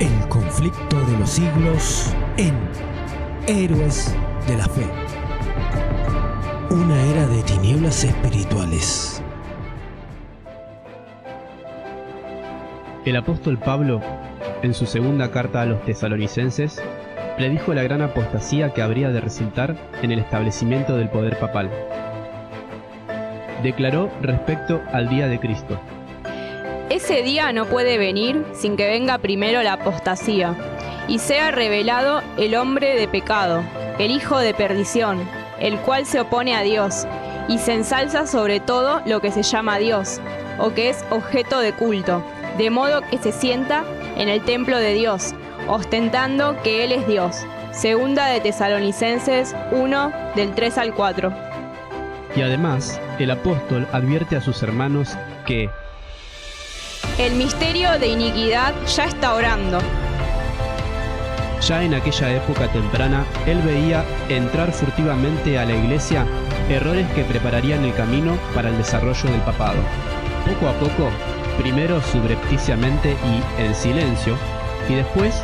El conflicto de los siglos en Héroes de la Fe. Una era de tinieblas espirituales. El apóstol Pablo, en su segunda carta a los tesalonicenses, predijo la gran apostasía que habría de resultar en el establecimiento del poder papal. Declaró respecto al día de Cristo. Ese día no puede venir sin que venga primero la apostasía y sea revelado el hombre de pecado, el hijo de perdición, el cual se opone a Dios y se ensalza sobre todo lo que se llama Dios o que es objeto de culto, de modo que se sienta en el templo de Dios ostentando que Él es Dios. Segunda de Tesalonicenses 1 del 3 al 4. Y además, el apóstol advierte a sus hermanos que el misterio de iniquidad ya está orando. Ya en aquella época temprana, él veía entrar furtivamente a la iglesia errores que prepararían el camino para el desarrollo del papado. Poco a poco, primero subrepticiamente y en silencio, y después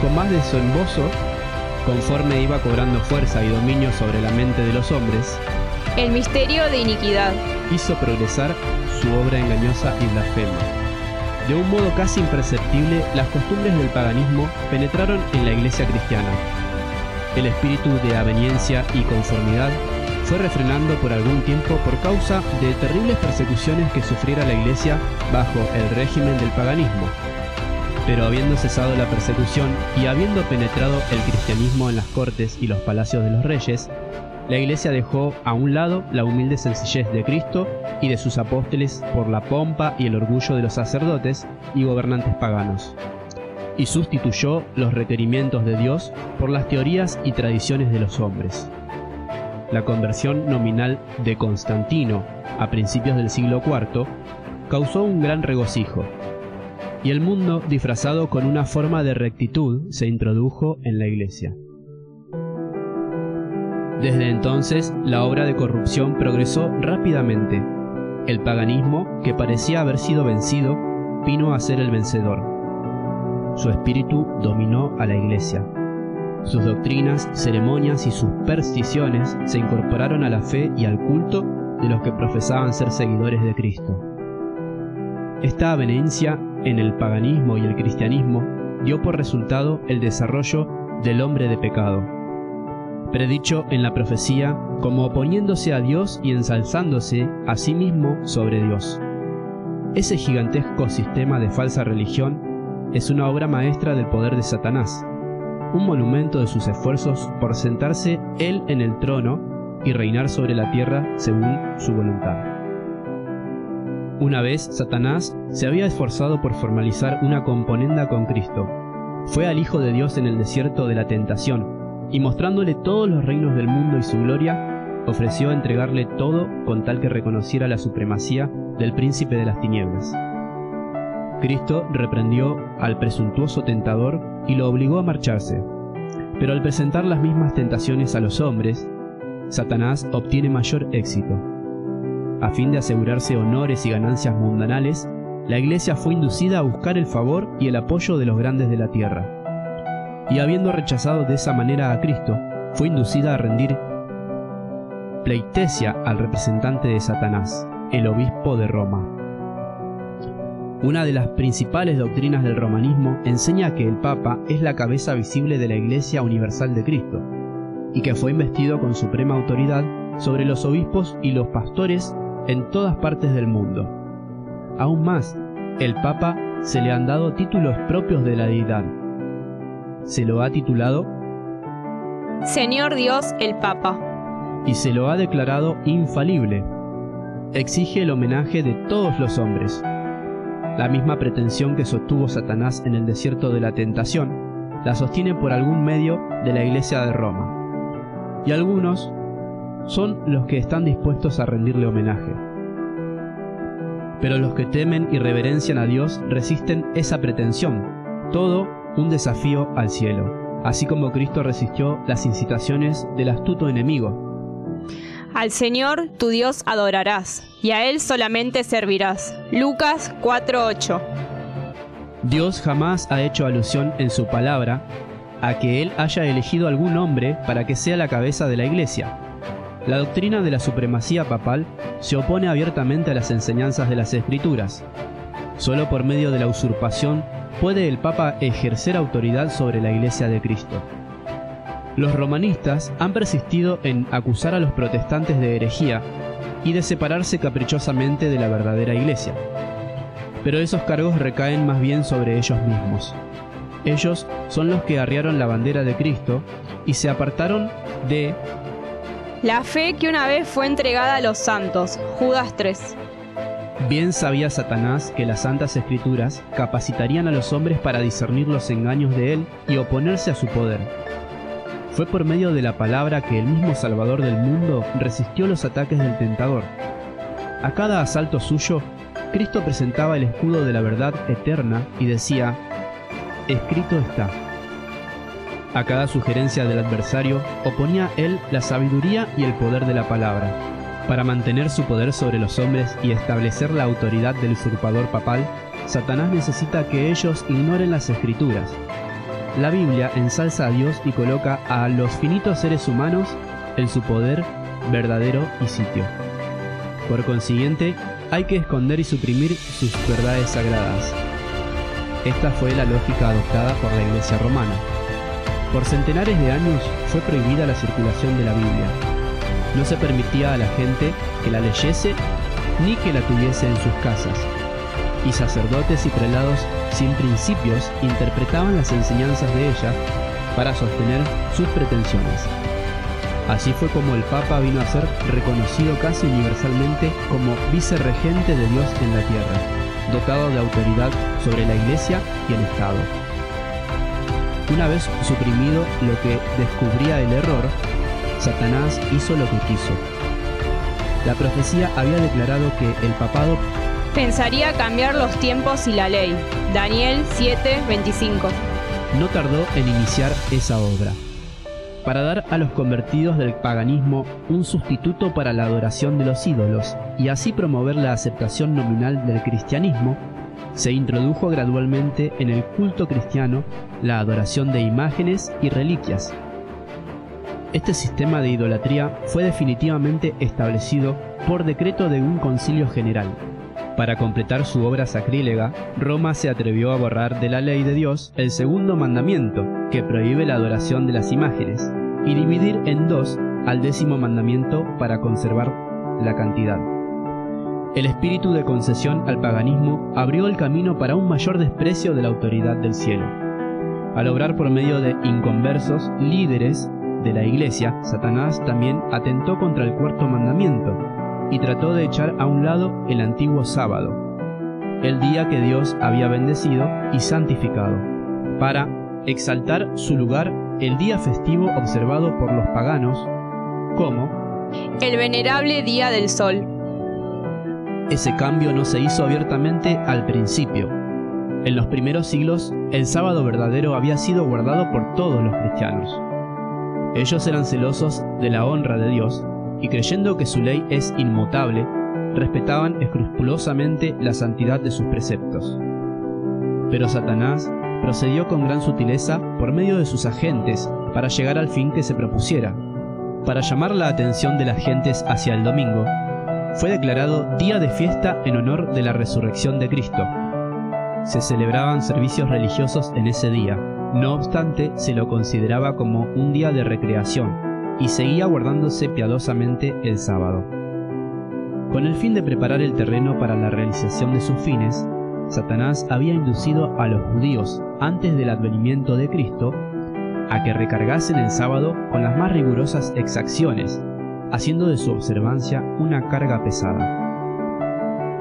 con más de su embozo, conforme iba cobrando fuerza y dominio sobre la mente de los hombres, el misterio de iniquidad hizo progresar su obra engañosa y blasfema. De un modo casi imperceptible, las costumbres del paganismo penetraron en la iglesia cristiana. El espíritu de aveniencia y conformidad fue refrenando por algún tiempo por causa de terribles persecuciones que sufriera la iglesia bajo el régimen del paganismo, pero habiendo cesado la persecución y habiendo penetrado el cristianismo en las cortes y los palacios de los reyes, la Iglesia dejó a un lado la humilde sencillez de Cristo y de sus apóstoles por la pompa y el orgullo de los sacerdotes y gobernantes paganos, y sustituyó los requerimientos de Dios por las teorías y tradiciones de los hombres. La conversión nominal de Constantino a principios del siglo IV causó un gran regocijo, y el mundo disfrazado con una forma de rectitud se introdujo en la iglesia. Desde entonces, la obra de corrupción progresó rápidamente. El paganismo, que parecía haber sido vencido, vino a ser el vencedor. Su espíritu dominó a la iglesia. Sus doctrinas, ceremonias y supersticiones se incorporaron a la fe y al culto de los que profesaban ser seguidores de Cristo. Esta avenencia en el paganismo y el cristianismo dio por resultado el desarrollo del hombre de pecado, predicho en la profecía como oponiéndose a Dios y ensalzándose a sí mismo sobre Dios. Ese gigantesco sistema de falsa religión es una obra maestra del poder de Satanás, un monumento de sus esfuerzos por sentarse él en el trono y reinar sobre la tierra según su voluntad. Una vez Satanás se había esforzado por formalizar una componenda con Cristo. Fue al Hijo de Dios en el desierto de la tentación, y mostrándole todos los reinos del mundo y su gloria, ofreció entregarle todo con tal que reconociera la supremacía del príncipe de las tinieblas. Cristo reprendió al presuntuoso tentador y lo obligó a marcharse. Pero al presentar las mismas tentaciones a los hombres, Satanás obtiene mayor éxito a fin de asegurarse honores y ganancias mundanales, la iglesia fue inducida a buscar el favor y el apoyo de los grandes de la tierra. Y habiendo rechazado de esa manera a Cristo, fue inducida a rendir pleitesia al representante de Satanás, el obispo de Roma. Una de las principales doctrinas del romanismo enseña que el Papa es la cabeza visible de la Iglesia Universal de Cristo, y que fue investido con suprema autoridad sobre los obispos y los pastores en todas partes del mundo. Aún más, el Papa se le han dado títulos propios de la deidad. Se lo ha titulado Señor Dios el Papa. Y se lo ha declarado infalible. Exige el homenaje de todos los hombres. La misma pretensión que sostuvo Satanás en el desierto de la tentación, la sostiene por algún medio de la Iglesia de Roma. Y algunos son los que están dispuestos a rendirle homenaje. Pero los que temen y reverencian a Dios resisten esa pretensión, todo un desafío al cielo, así como Cristo resistió las incitaciones del astuto enemigo. Al Señor tu Dios adorarás, y a Él solamente servirás. Lucas 4:8 Dios jamás ha hecho alusión en su palabra a que Él haya elegido algún hombre para que sea la cabeza de la Iglesia. La doctrina de la supremacía papal se opone abiertamente a las enseñanzas de las Escrituras. Solo por medio de la usurpación puede el Papa ejercer autoridad sobre la Iglesia de Cristo. Los romanistas han persistido en acusar a los protestantes de herejía y de separarse caprichosamente de la verdadera Iglesia. Pero esos cargos recaen más bien sobre ellos mismos. Ellos son los que arriaron la bandera de Cristo y se apartaron de la fe que una vez fue entregada a los santos. Judas 3. Bien sabía Satanás que las santas escrituras capacitarían a los hombres para discernir los engaños de él y oponerse a su poder. Fue por medio de la palabra que el mismo Salvador del mundo resistió los ataques del tentador. A cada asalto suyo, Cristo presentaba el escudo de la verdad eterna y decía, escrito está. A cada sugerencia del adversario oponía él la sabiduría y el poder de la palabra. Para mantener su poder sobre los hombres y establecer la autoridad del usurpador papal, Satanás necesita que ellos ignoren las escrituras. La Biblia ensalza a Dios y coloca a los finitos seres humanos en su poder verdadero y sitio. Por consiguiente, hay que esconder y suprimir sus verdades sagradas. Esta fue la lógica adoptada por la Iglesia romana. Por centenares de años fue prohibida la circulación de la Biblia. No se permitía a la gente que la leyese ni que la tuviese en sus casas. Y sacerdotes y prelados sin principios interpretaban las enseñanzas de ella para sostener sus pretensiones. Así fue como el Papa vino a ser reconocido casi universalmente como vicerregente de Dios en la tierra, dotado de autoridad sobre la Iglesia y el Estado. Una vez suprimido lo que descubría el error, Satanás hizo lo que quiso. La profecía había declarado que el papado pensaría cambiar los tiempos y la ley. Daniel 7:25. No tardó en iniciar esa obra. Para dar a los convertidos del paganismo un sustituto para la adoración de los ídolos y así promover la aceptación nominal del cristianismo, se introdujo gradualmente en el culto cristiano la adoración de imágenes y reliquias. Este sistema de idolatría fue definitivamente establecido por decreto de un concilio general. Para completar su obra sacrílega, Roma se atrevió a borrar de la ley de Dios el segundo mandamiento, que prohíbe la adoración de las imágenes, y dividir en dos al décimo mandamiento para conservar la cantidad. El espíritu de concesión al paganismo abrió el camino para un mayor desprecio de la autoridad del cielo. Al obrar por medio de inconversos líderes de la iglesia, Satanás también atentó contra el cuarto mandamiento y trató de echar a un lado el antiguo sábado, el día que Dios había bendecido y santificado, para exaltar su lugar el día festivo observado por los paganos como el venerable día del sol ese cambio no se hizo abiertamente al principio. En los primeros siglos, el sábado verdadero había sido guardado por todos los cristianos. Ellos eran celosos de la honra de Dios y creyendo que su ley es inmutable, respetaban escrupulosamente la santidad de sus preceptos. Pero Satanás procedió con gran sutileza por medio de sus agentes para llegar al fin que se propusiera. Para llamar la atención de las gentes hacia el domingo, fue declarado día de fiesta en honor de la resurrección de Cristo. Se celebraban servicios religiosos en ese día, no obstante se lo consideraba como un día de recreación y seguía guardándose piadosamente el sábado. Con el fin de preparar el terreno para la realización de sus fines, Satanás había inducido a los judíos, antes del advenimiento de Cristo, a que recargasen el sábado con las más rigurosas exacciones haciendo de su observancia una carga pesada.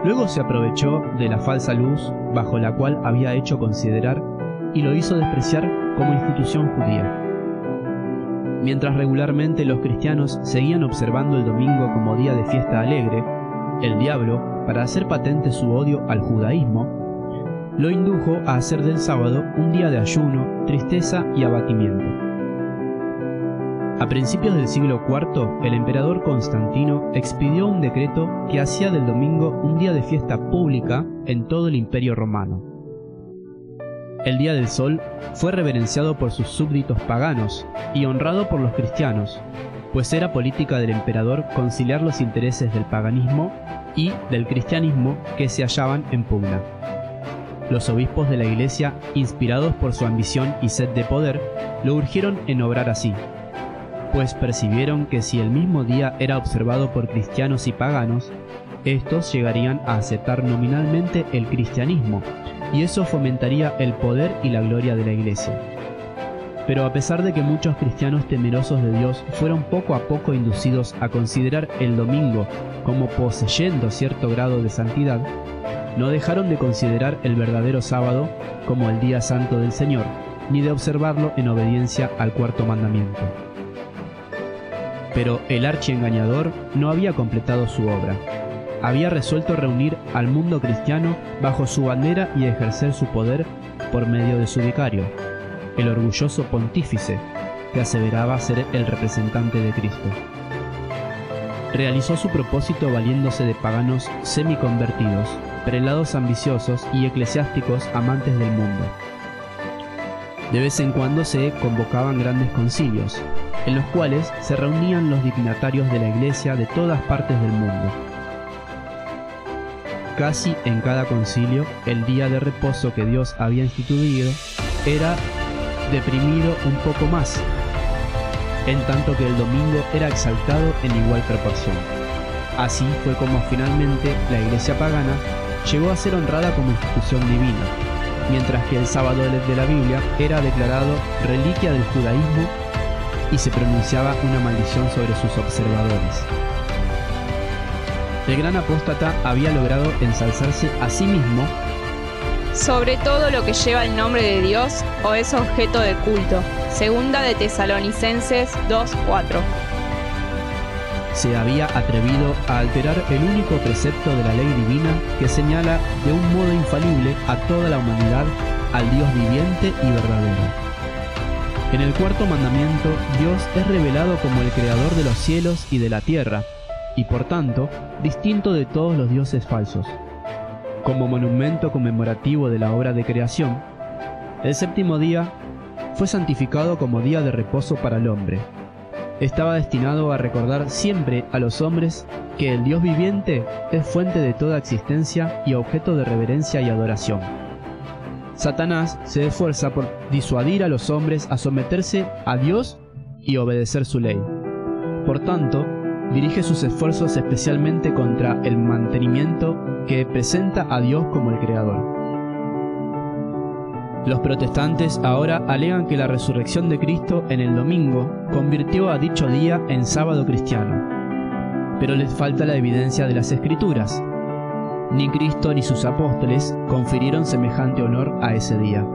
Luego se aprovechó de la falsa luz bajo la cual había hecho considerar y lo hizo despreciar como institución judía. Mientras regularmente los cristianos seguían observando el domingo como día de fiesta alegre, el diablo, para hacer patente su odio al judaísmo, lo indujo a hacer del sábado un día de ayuno, tristeza y abatimiento. A principios del siglo IV, el emperador Constantino expidió un decreto que hacía del domingo un día de fiesta pública en todo el imperio romano. El Día del Sol fue reverenciado por sus súbditos paganos y honrado por los cristianos, pues era política del emperador conciliar los intereses del paganismo y del cristianismo que se hallaban en pugna. Los obispos de la iglesia, inspirados por su ambición y sed de poder, lo urgieron en obrar así, pues percibieron que si el mismo día era observado por cristianos y paganos, estos llegarían a aceptar nominalmente el cristianismo, y eso fomentaría el poder y la gloria de la iglesia. Pero a pesar de que muchos cristianos temerosos de Dios fueron poco a poco inducidos a considerar el domingo como poseyendo cierto grado de santidad, no dejaron de considerar el verdadero sábado como el día santo del Señor, ni de observarlo en obediencia al cuarto mandamiento. Pero el archiengañador no había completado su obra. Había resuelto reunir al mundo cristiano bajo su bandera y ejercer su poder por medio de su vicario, el orgulloso pontífice que aseveraba ser el representante de Cristo. Realizó su propósito valiéndose de paganos semiconvertidos, prelados ambiciosos y eclesiásticos amantes del mundo. De vez en cuando se convocaban grandes concilios, en los cuales se reunían los dignatarios de la Iglesia de todas partes del mundo. Casi en cada concilio, el día de reposo que Dios había instituido era deprimido un poco más, en tanto que el domingo era exaltado en igual proporción. Así fue como finalmente la iglesia pagana llegó a ser honrada como institución divina, mientras que el sábado de la Biblia era declarado reliquia del judaísmo y se pronunciaba una maldición sobre sus observadores. El gran apóstata había logrado ensalzarse a sí mismo sobre todo lo que lleva el nombre de Dios o es objeto de culto. Segunda de Tesalonicenses 2:4. Se había atrevido a alterar el único precepto de la ley divina que señala de un modo infalible a toda la humanidad al Dios viviente y verdadero. En el cuarto mandamiento, Dios es revelado como el creador de los cielos y de la tierra, y por tanto, distinto de todos los dioses falsos como monumento conmemorativo de la obra de creación, el séptimo día fue santificado como día de reposo para el hombre. Estaba destinado a recordar siempre a los hombres que el Dios viviente es fuente de toda existencia y objeto de reverencia y adoración. Satanás se esfuerza por disuadir a los hombres a someterse a Dios y obedecer su ley. Por tanto, dirige sus esfuerzos especialmente contra el mantenimiento que presenta a Dios como el Creador. Los protestantes ahora alegan que la resurrección de Cristo en el domingo convirtió a dicho día en sábado cristiano, pero les falta la evidencia de las escrituras. Ni Cristo ni sus apóstoles confirieron semejante honor a ese día.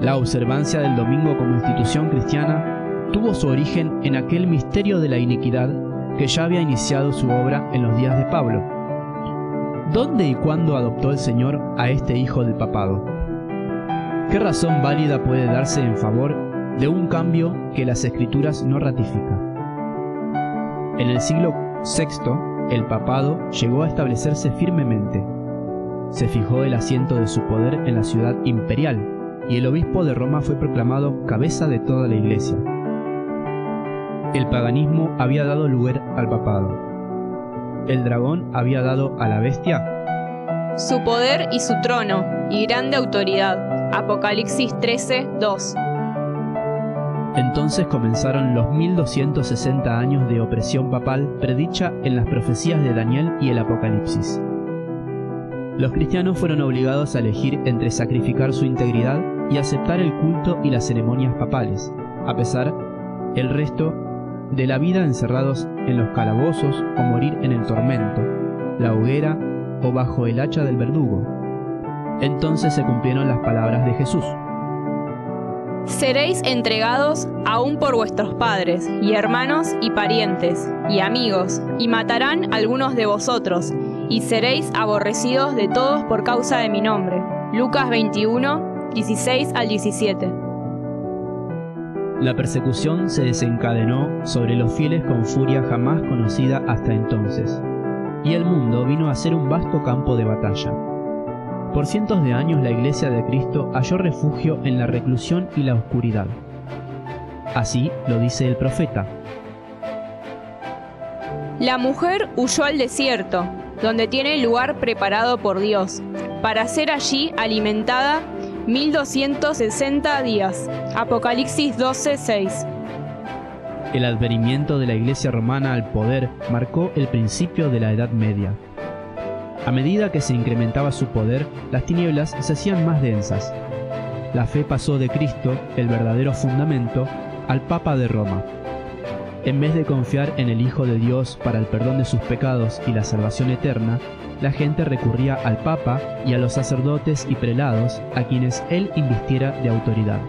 La observancia del domingo como institución cristiana tuvo su origen en aquel misterio de la iniquidad que ya había iniciado su obra en los días de Pablo. ¿Dónde y cuándo adoptó el Señor a este hijo del papado? ¿Qué razón válida puede darse en favor de un cambio que las escrituras no ratifican? En el siglo VI, el papado llegó a establecerse firmemente. Se fijó el asiento de su poder en la ciudad imperial y el obispo de Roma fue proclamado cabeza de toda la iglesia el paganismo había dado lugar al papado. El dragón había dado a la bestia su poder y su trono y grande autoridad. Apocalipsis 13, 2. Entonces comenzaron los 1260 años de opresión papal predicha en las profecías de Daniel y el Apocalipsis. Los cristianos fueron obligados a elegir entre sacrificar su integridad y aceptar el culto y las ceremonias papales. A pesar, el resto de la vida encerrados en los calabozos o morir en el tormento, la hoguera o bajo el hacha del verdugo. Entonces se cumplieron las palabras de Jesús. Seréis entregados aún por vuestros padres, y hermanos, y parientes, y amigos, y matarán algunos de vosotros, y seréis aborrecidos de todos por causa de mi nombre. Lucas 21, 16 al 17. La persecución se desencadenó sobre los fieles con furia jamás conocida hasta entonces, y el mundo vino a ser un vasto campo de batalla. Por cientos de años la iglesia de Cristo halló refugio en la reclusión y la oscuridad. Así lo dice el profeta. La mujer huyó al desierto, donde tiene lugar preparado por Dios, para ser allí alimentada 1260 días. Apocalipsis 12:6. El advenimiento de la Iglesia romana al poder marcó el principio de la Edad Media. A medida que se incrementaba su poder, las tinieblas se hacían más densas. La fe pasó de Cristo, el verdadero fundamento, al Papa de Roma. En vez de confiar en el Hijo de Dios para el perdón de sus pecados y la salvación eterna, la gente recurría al Papa y a los sacerdotes y prelados a quienes él invistiera de autoridad.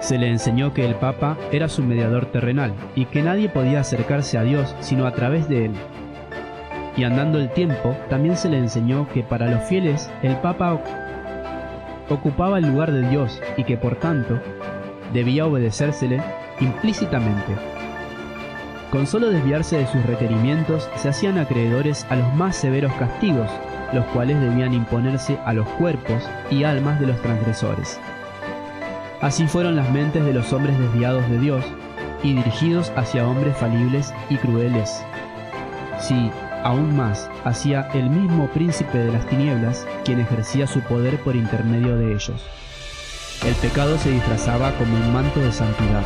Se le enseñó que el Papa era su mediador terrenal y que nadie podía acercarse a Dios sino a través de él. Y andando el tiempo, también se le enseñó que para los fieles el Papa ocupaba el lugar de Dios y que por tanto debía obedecérsele implícitamente. Con solo desviarse de sus requerimientos se hacían acreedores a los más severos castigos, los cuales debían imponerse a los cuerpos y almas de los transgresores. Así fueron las mentes de los hombres desviados de Dios y dirigidos hacia hombres falibles y crueles. Sí, aún más, hacia el mismo príncipe de las tinieblas, quien ejercía su poder por intermedio de ellos. El pecado se disfrazaba como un manto de santidad.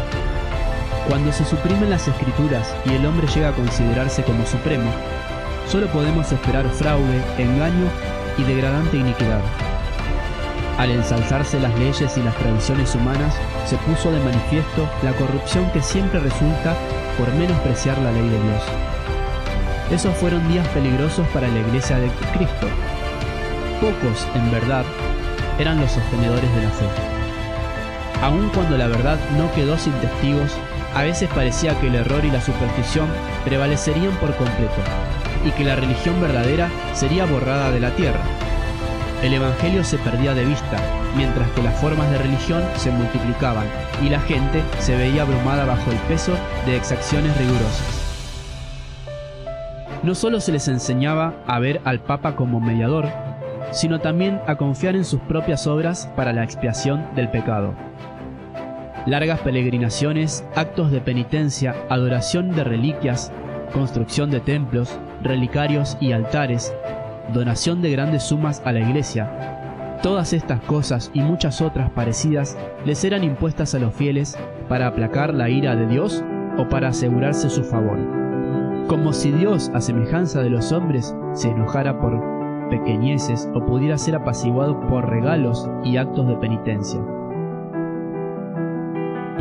Cuando se suprimen las escrituras y el hombre llega a considerarse como supremo, solo podemos esperar fraude, engaño y degradante iniquidad. Al ensalzarse las leyes y las tradiciones humanas, se puso de manifiesto la corrupción que siempre resulta por menospreciar la ley de Dios. Esos fueron días peligrosos para la iglesia de Cristo. Pocos, en verdad, eran los sostenedores de la fe. Aun cuando la verdad no quedó sin testigos, a veces parecía que el error y la superstición prevalecerían por completo, y que la religión verdadera sería borrada de la tierra. El Evangelio se perdía de vista, mientras que las formas de religión se multiplicaban y la gente se veía abrumada bajo el peso de exacciones rigurosas. No solo se les enseñaba a ver al Papa como mediador, sino también a confiar en sus propias obras para la expiación del pecado largas peregrinaciones, actos de penitencia, adoración de reliquias, construcción de templos, relicarios y altares, donación de grandes sumas a la iglesia. Todas estas cosas y muchas otras parecidas les eran impuestas a los fieles para aplacar la ira de Dios o para asegurarse su favor. Como si Dios, a semejanza de los hombres, se enojara por pequeñeces o pudiera ser apaciguado por regalos y actos de penitencia.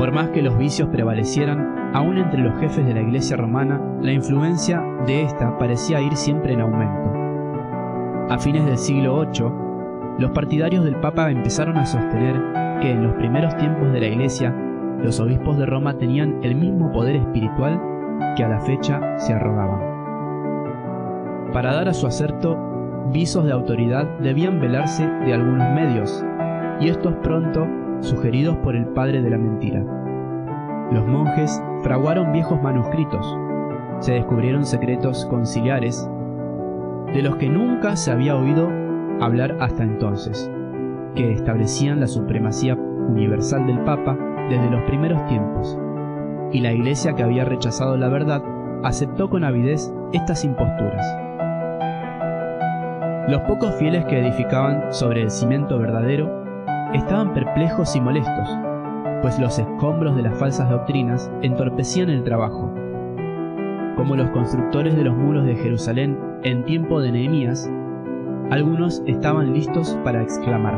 Por más que los vicios prevalecieran, aún entre los jefes de la iglesia romana, la influencia de ésta parecía ir siempre en aumento. A fines del siglo VIII, los partidarios del Papa empezaron a sostener que en los primeros tiempos de la iglesia, los obispos de Roma tenían el mismo poder espiritual que a la fecha se arrogaban. Para dar a su acerto visos de autoridad debían velarse de algunos medios, y estos pronto sugeridos por el padre de la mentira. Los monjes fraguaron viejos manuscritos, se descubrieron secretos conciliares de los que nunca se había oído hablar hasta entonces, que establecían la supremacía universal del Papa desde los primeros tiempos, y la Iglesia que había rechazado la verdad aceptó con avidez estas imposturas. Los pocos fieles que edificaban sobre el cimiento verdadero estaban perplejos y molestos, pues los escombros de las falsas doctrinas entorpecían el trabajo. Como los constructores de los muros de Jerusalén en tiempo de Nehemías, algunos estaban listos para exclamar.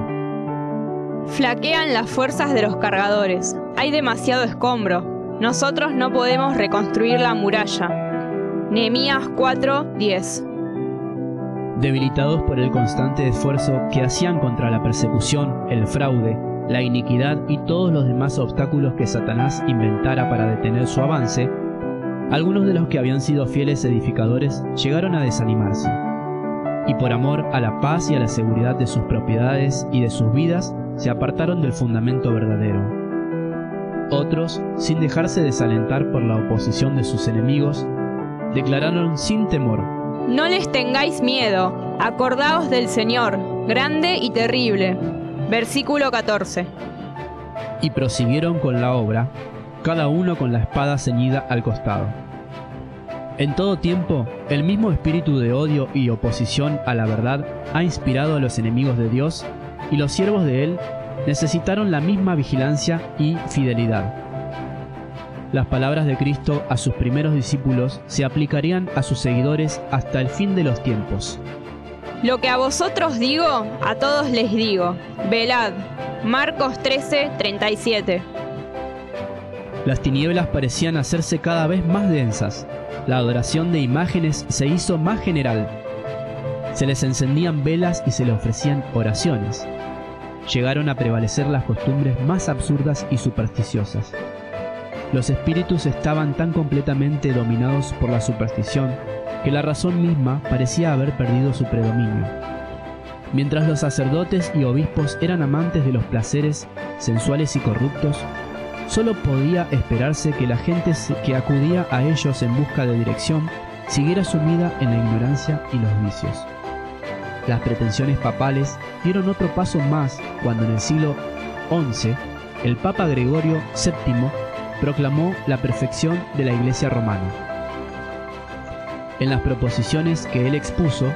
Flaquean las fuerzas de los cargadores. Hay demasiado escombro. Nosotros no podemos reconstruir la muralla. Nehemías 4:10 debilitados por el constante esfuerzo que hacían contra la persecución, el fraude, la iniquidad y todos los demás obstáculos que Satanás inventara para detener su avance, algunos de los que habían sido fieles edificadores llegaron a desanimarse, y por amor a la paz y a la seguridad de sus propiedades y de sus vidas, se apartaron del fundamento verdadero. Otros, sin dejarse desalentar por la oposición de sus enemigos, declararon sin temor no les tengáis miedo, acordaos del Señor, grande y terrible. Versículo 14. Y prosiguieron con la obra, cada uno con la espada ceñida al costado. En todo tiempo, el mismo espíritu de odio y oposición a la verdad ha inspirado a los enemigos de Dios y los siervos de Él necesitaron la misma vigilancia y fidelidad. Las palabras de Cristo a sus primeros discípulos se aplicarían a sus seguidores hasta el fin de los tiempos. Lo que a vosotros digo, a todos les digo. Velad. Marcos 13, 37. Las tinieblas parecían hacerse cada vez más densas. La adoración de imágenes se hizo más general. Se les encendían velas y se les ofrecían oraciones. Llegaron a prevalecer las costumbres más absurdas y supersticiosas. Los espíritus estaban tan completamente dominados por la superstición que la razón misma parecía haber perdido su predominio. Mientras los sacerdotes y obispos eran amantes de los placeres sensuales y corruptos, solo podía esperarse que la gente que acudía a ellos en busca de dirección siguiera sumida en la ignorancia y los vicios. Las pretensiones papales dieron otro paso más cuando en el siglo XI el Papa Gregorio VII proclamó la perfección de la Iglesia romana. En las proposiciones que él expuso,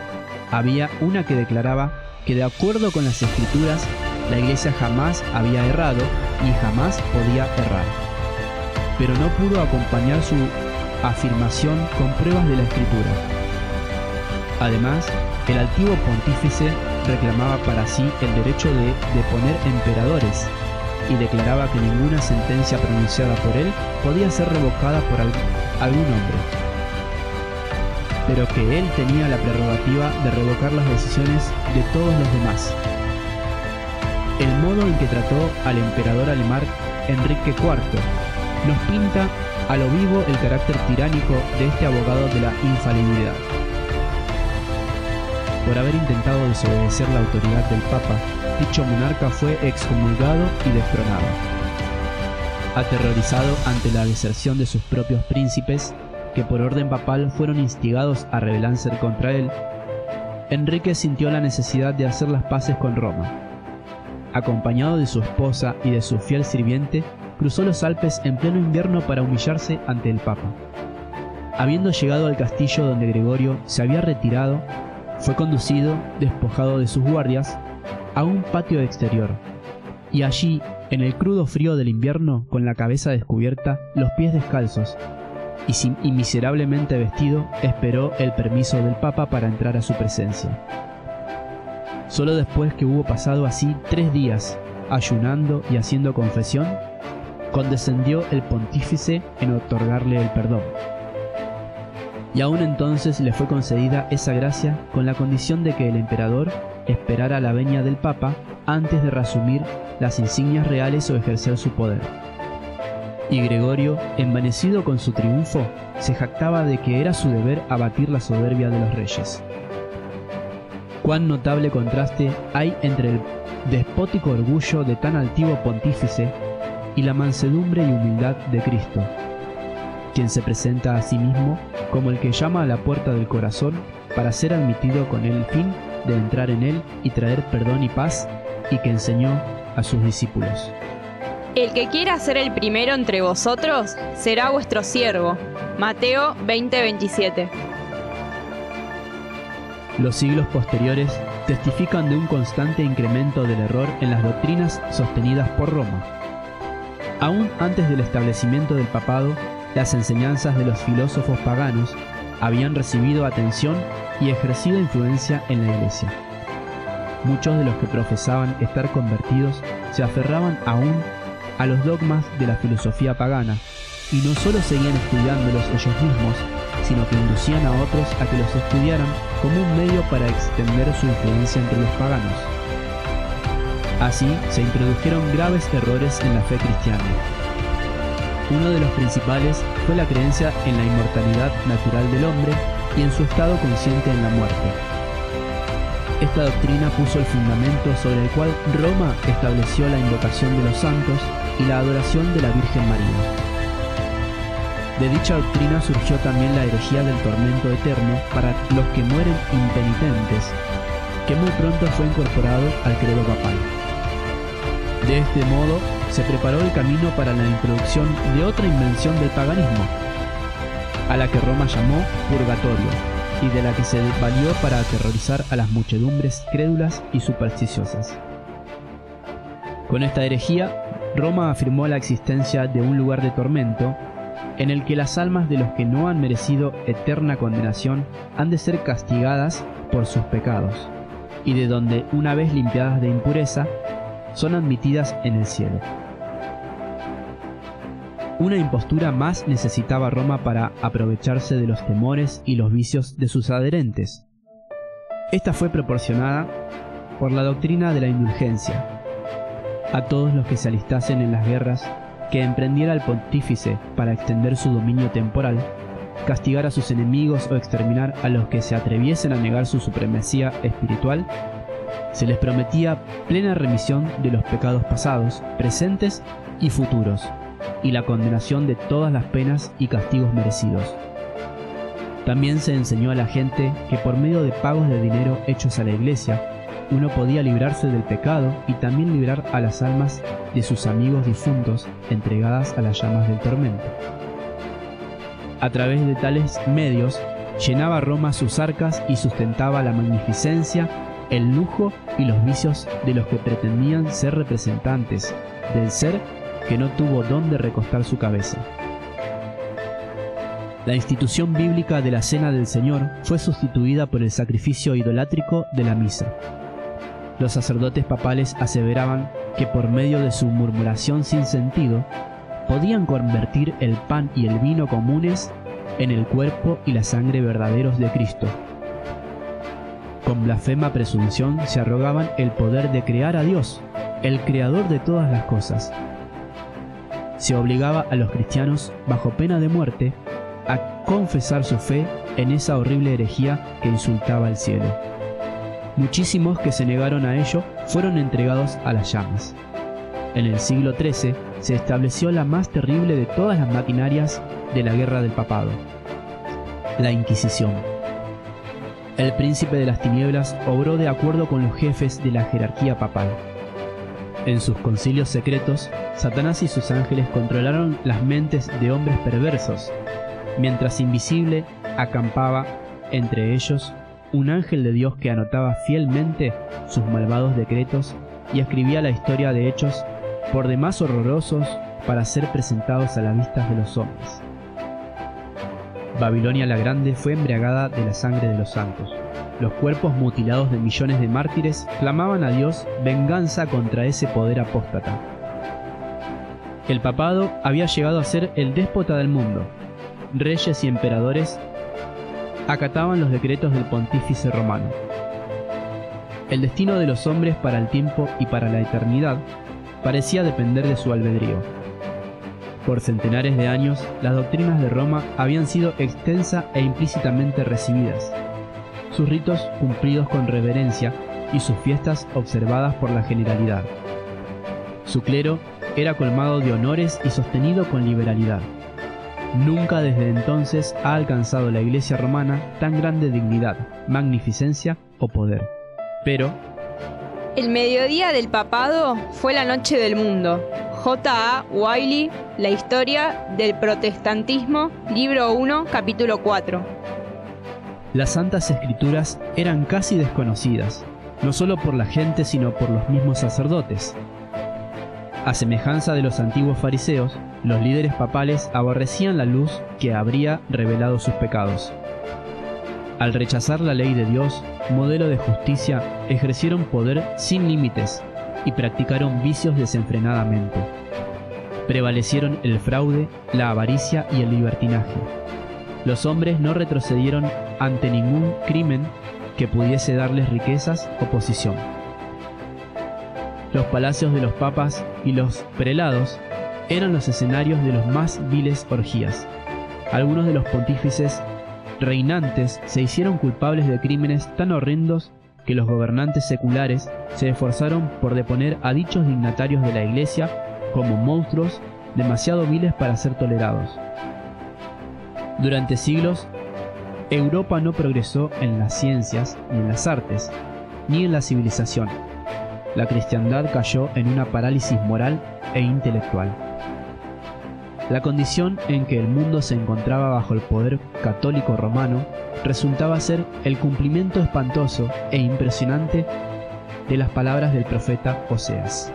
había una que declaraba que de acuerdo con las escrituras, la Iglesia jamás había errado y jamás podía errar. Pero no pudo acompañar su afirmación con pruebas de la escritura. Además, el altivo pontífice reclamaba para sí el derecho de deponer emperadores y declaraba que ninguna sentencia pronunciada por él podía ser revocada por algún hombre, pero que él tenía la prerrogativa de revocar las decisiones de todos los demás. El modo en que trató al emperador alemán Enrique IV nos pinta a lo vivo el carácter tiránico de este abogado de la infalibilidad. Por haber intentado desobedecer la autoridad del Papa, dicho monarca fue excomulgado y destronado. Aterrorizado ante la deserción de sus propios príncipes, que por orden papal fueron instigados a rebelarse contra él, Enrique sintió la necesidad de hacer las paces con Roma. Acompañado de su esposa y de su fiel sirviente, cruzó los Alpes en pleno invierno para humillarse ante el Papa. Habiendo llegado al castillo donde Gregorio se había retirado, fue conducido, despojado de sus guardias, a un patio exterior, y allí, en el crudo frío del invierno, con la cabeza descubierta, los pies descalzos, y, sin, y miserablemente vestido, esperó el permiso del Papa para entrar a su presencia. Solo después que hubo pasado así tres días, ayunando y haciendo confesión, condescendió el pontífice en otorgarle el perdón. Y aún entonces le fue concedida esa gracia con la condición de que el emperador esperara la venia del Papa antes de reasumir las insignias reales o ejercer su poder. Y Gregorio, envanecido con su triunfo, se jactaba de que era su deber abatir la soberbia de los reyes. Cuán notable contraste hay entre el despótico orgullo de tan altivo pontífice y la mansedumbre y humildad de Cristo, quien se presenta a sí mismo como el que llama a la puerta del corazón para ser admitido con el fin de entrar en él y traer perdón y paz, y que enseñó a sus discípulos. El que quiera ser el primero entre vosotros será vuestro siervo. Mateo 20:27. Los siglos posteriores testifican de un constante incremento del error en las doctrinas sostenidas por Roma. Aún antes del establecimiento del papado, las enseñanzas de los filósofos paganos habían recibido atención y ejercido influencia en la iglesia. Muchos de los que profesaban estar convertidos se aferraban aún a los dogmas de la filosofía pagana y no solo seguían estudiándolos ellos mismos, sino que inducían a otros a que los estudiaran como un medio para extender su influencia entre los paganos. Así se introdujeron graves errores en la fe cristiana. Uno de los principales fue la creencia en la inmortalidad natural del hombre y en su estado consciente en la muerte. Esta doctrina puso el fundamento sobre el cual Roma estableció la invocación de los santos y la adoración de la Virgen María. De dicha doctrina surgió también la herejía del tormento eterno para los que mueren impenitentes, que muy pronto fue incorporado al credo papal. De este modo, se preparó el camino para la introducción de otra invención del paganismo, a la que Roma llamó purgatorio, y de la que se valió para aterrorizar a las muchedumbres crédulas y supersticiosas. Con esta herejía, Roma afirmó la existencia de un lugar de tormento en el que las almas de los que no han merecido eterna condenación han de ser castigadas por sus pecados, y de donde, una vez limpiadas de impureza, son admitidas en el cielo. Una impostura más necesitaba Roma para aprovecharse de los temores y los vicios de sus adherentes. Esta fue proporcionada por la doctrina de la indulgencia. A todos los que se alistasen en las guerras que emprendiera el pontífice para extender su dominio temporal, castigar a sus enemigos o exterminar a los que se atreviesen a negar su supremacía espiritual, se les prometía plena remisión de los pecados pasados, presentes y futuros, y la condenación de todas las penas y castigos merecidos. También se enseñó a la gente que por medio de pagos de dinero hechos a la iglesia, uno podía librarse del pecado y también librar a las almas de sus amigos difuntos entregadas a las llamas del tormento. A través de tales medios, llenaba Roma sus arcas y sustentaba la magnificencia, el lujo y los vicios de los que pretendían ser representantes del ser que no tuvo dónde recostar su cabeza. La institución bíblica de la Cena del Señor fue sustituida por el sacrificio idolátrico de la misa. Los sacerdotes papales aseveraban que por medio de su murmuración sin sentido, podían convertir el pan y el vino comunes en el cuerpo y la sangre verdaderos de Cristo. Con blasfema presunción se arrogaban el poder de crear a Dios, el creador de todas las cosas. Se obligaba a los cristianos, bajo pena de muerte, a confesar su fe en esa horrible herejía que insultaba al cielo. Muchísimos que se negaron a ello fueron entregados a las llamas. En el siglo XIII se estableció la más terrible de todas las maquinarias de la guerra del papado, la Inquisición. El príncipe de las tinieblas obró de acuerdo con los jefes de la jerarquía papal. En sus concilios secretos, Satanás y sus ángeles controlaron las mentes de hombres perversos, mientras invisible acampaba entre ellos un ángel de Dios que anotaba fielmente sus malvados decretos y escribía la historia de hechos por demás horrorosos para ser presentados a la vista de los hombres. Babilonia la Grande fue embriagada de la sangre de los santos. Los cuerpos mutilados de millones de mártires clamaban a Dios venganza contra ese poder apóstata. El papado había llegado a ser el déspota del mundo. Reyes y emperadores acataban los decretos del pontífice romano. El destino de los hombres para el tiempo y para la eternidad parecía depender de su albedrío. Por centenares de años, las doctrinas de Roma habían sido extensa e implícitamente recibidas, sus ritos cumplidos con reverencia y sus fiestas observadas por la generalidad. Su clero era colmado de honores y sostenido con liberalidad. Nunca desde entonces ha alcanzado la Iglesia romana tan grande dignidad, magnificencia o poder. Pero... El mediodía del papado fue la noche del mundo. J. A. Wiley, La historia del protestantismo, libro 1, capítulo 4. Las santas escrituras eran casi desconocidas, no solo por la gente, sino por los mismos sacerdotes. A semejanza de los antiguos fariseos, los líderes papales aborrecían la luz que habría revelado sus pecados. Al rechazar la ley de Dios, modelo de justicia, ejercieron poder sin límites y practicaron vicios desenfrenadamente. Prevalecieron el fraude, la avaricia y el libertinaje. Los hombres no retrocedieron ante ningún crimen que pudiese darles riquezas o posición. Los palacios de los papas y los prelados eran los escenarios de los más viles orgías. Algunos de los pontífices reinantes se hicieron culpables de crímenes tan horrendos que los gobernantes seculares se esforzaron por deponer a dichos dignatarios de la Iglesia como monstruos demasiado viles para ser tolerados. Durante siglos, Europa no progresó en las ciencias ni en las artes, ni en la civilización. La cristiandad cayó en una parálisis moral e intelectual. La condición en que el mundo se encontraba bajo el poder católico romano resultaba ser el cumplimiento espantoso e impresionante de las palabras del profeta Oseas.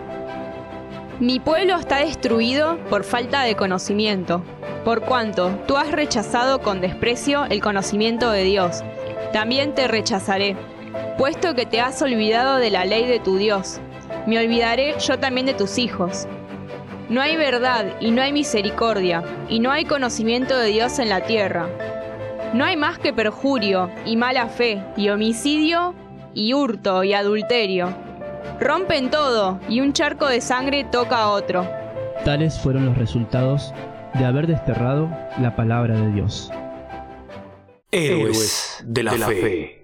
Mi pueblo está destruido por falta de conocimiento, por cuanto tú has rechazado con desprecio el conocimiento de Dios. También te rechazaré, puesto que te has olvidado de la ley de tu Dios. Me olvidaré yo también de tus hijos. No hay verdad y no hay misericordia, y no hay conocimiento de Dios en la tierra. No hay más que perjurio y mala fe, y homicidio, y hurto y adulterio Rompen todo y un charco de sangre toca a otro. Tales fueron los resultados de haber desterrado la palabra de Dios. Héroes de la, fe.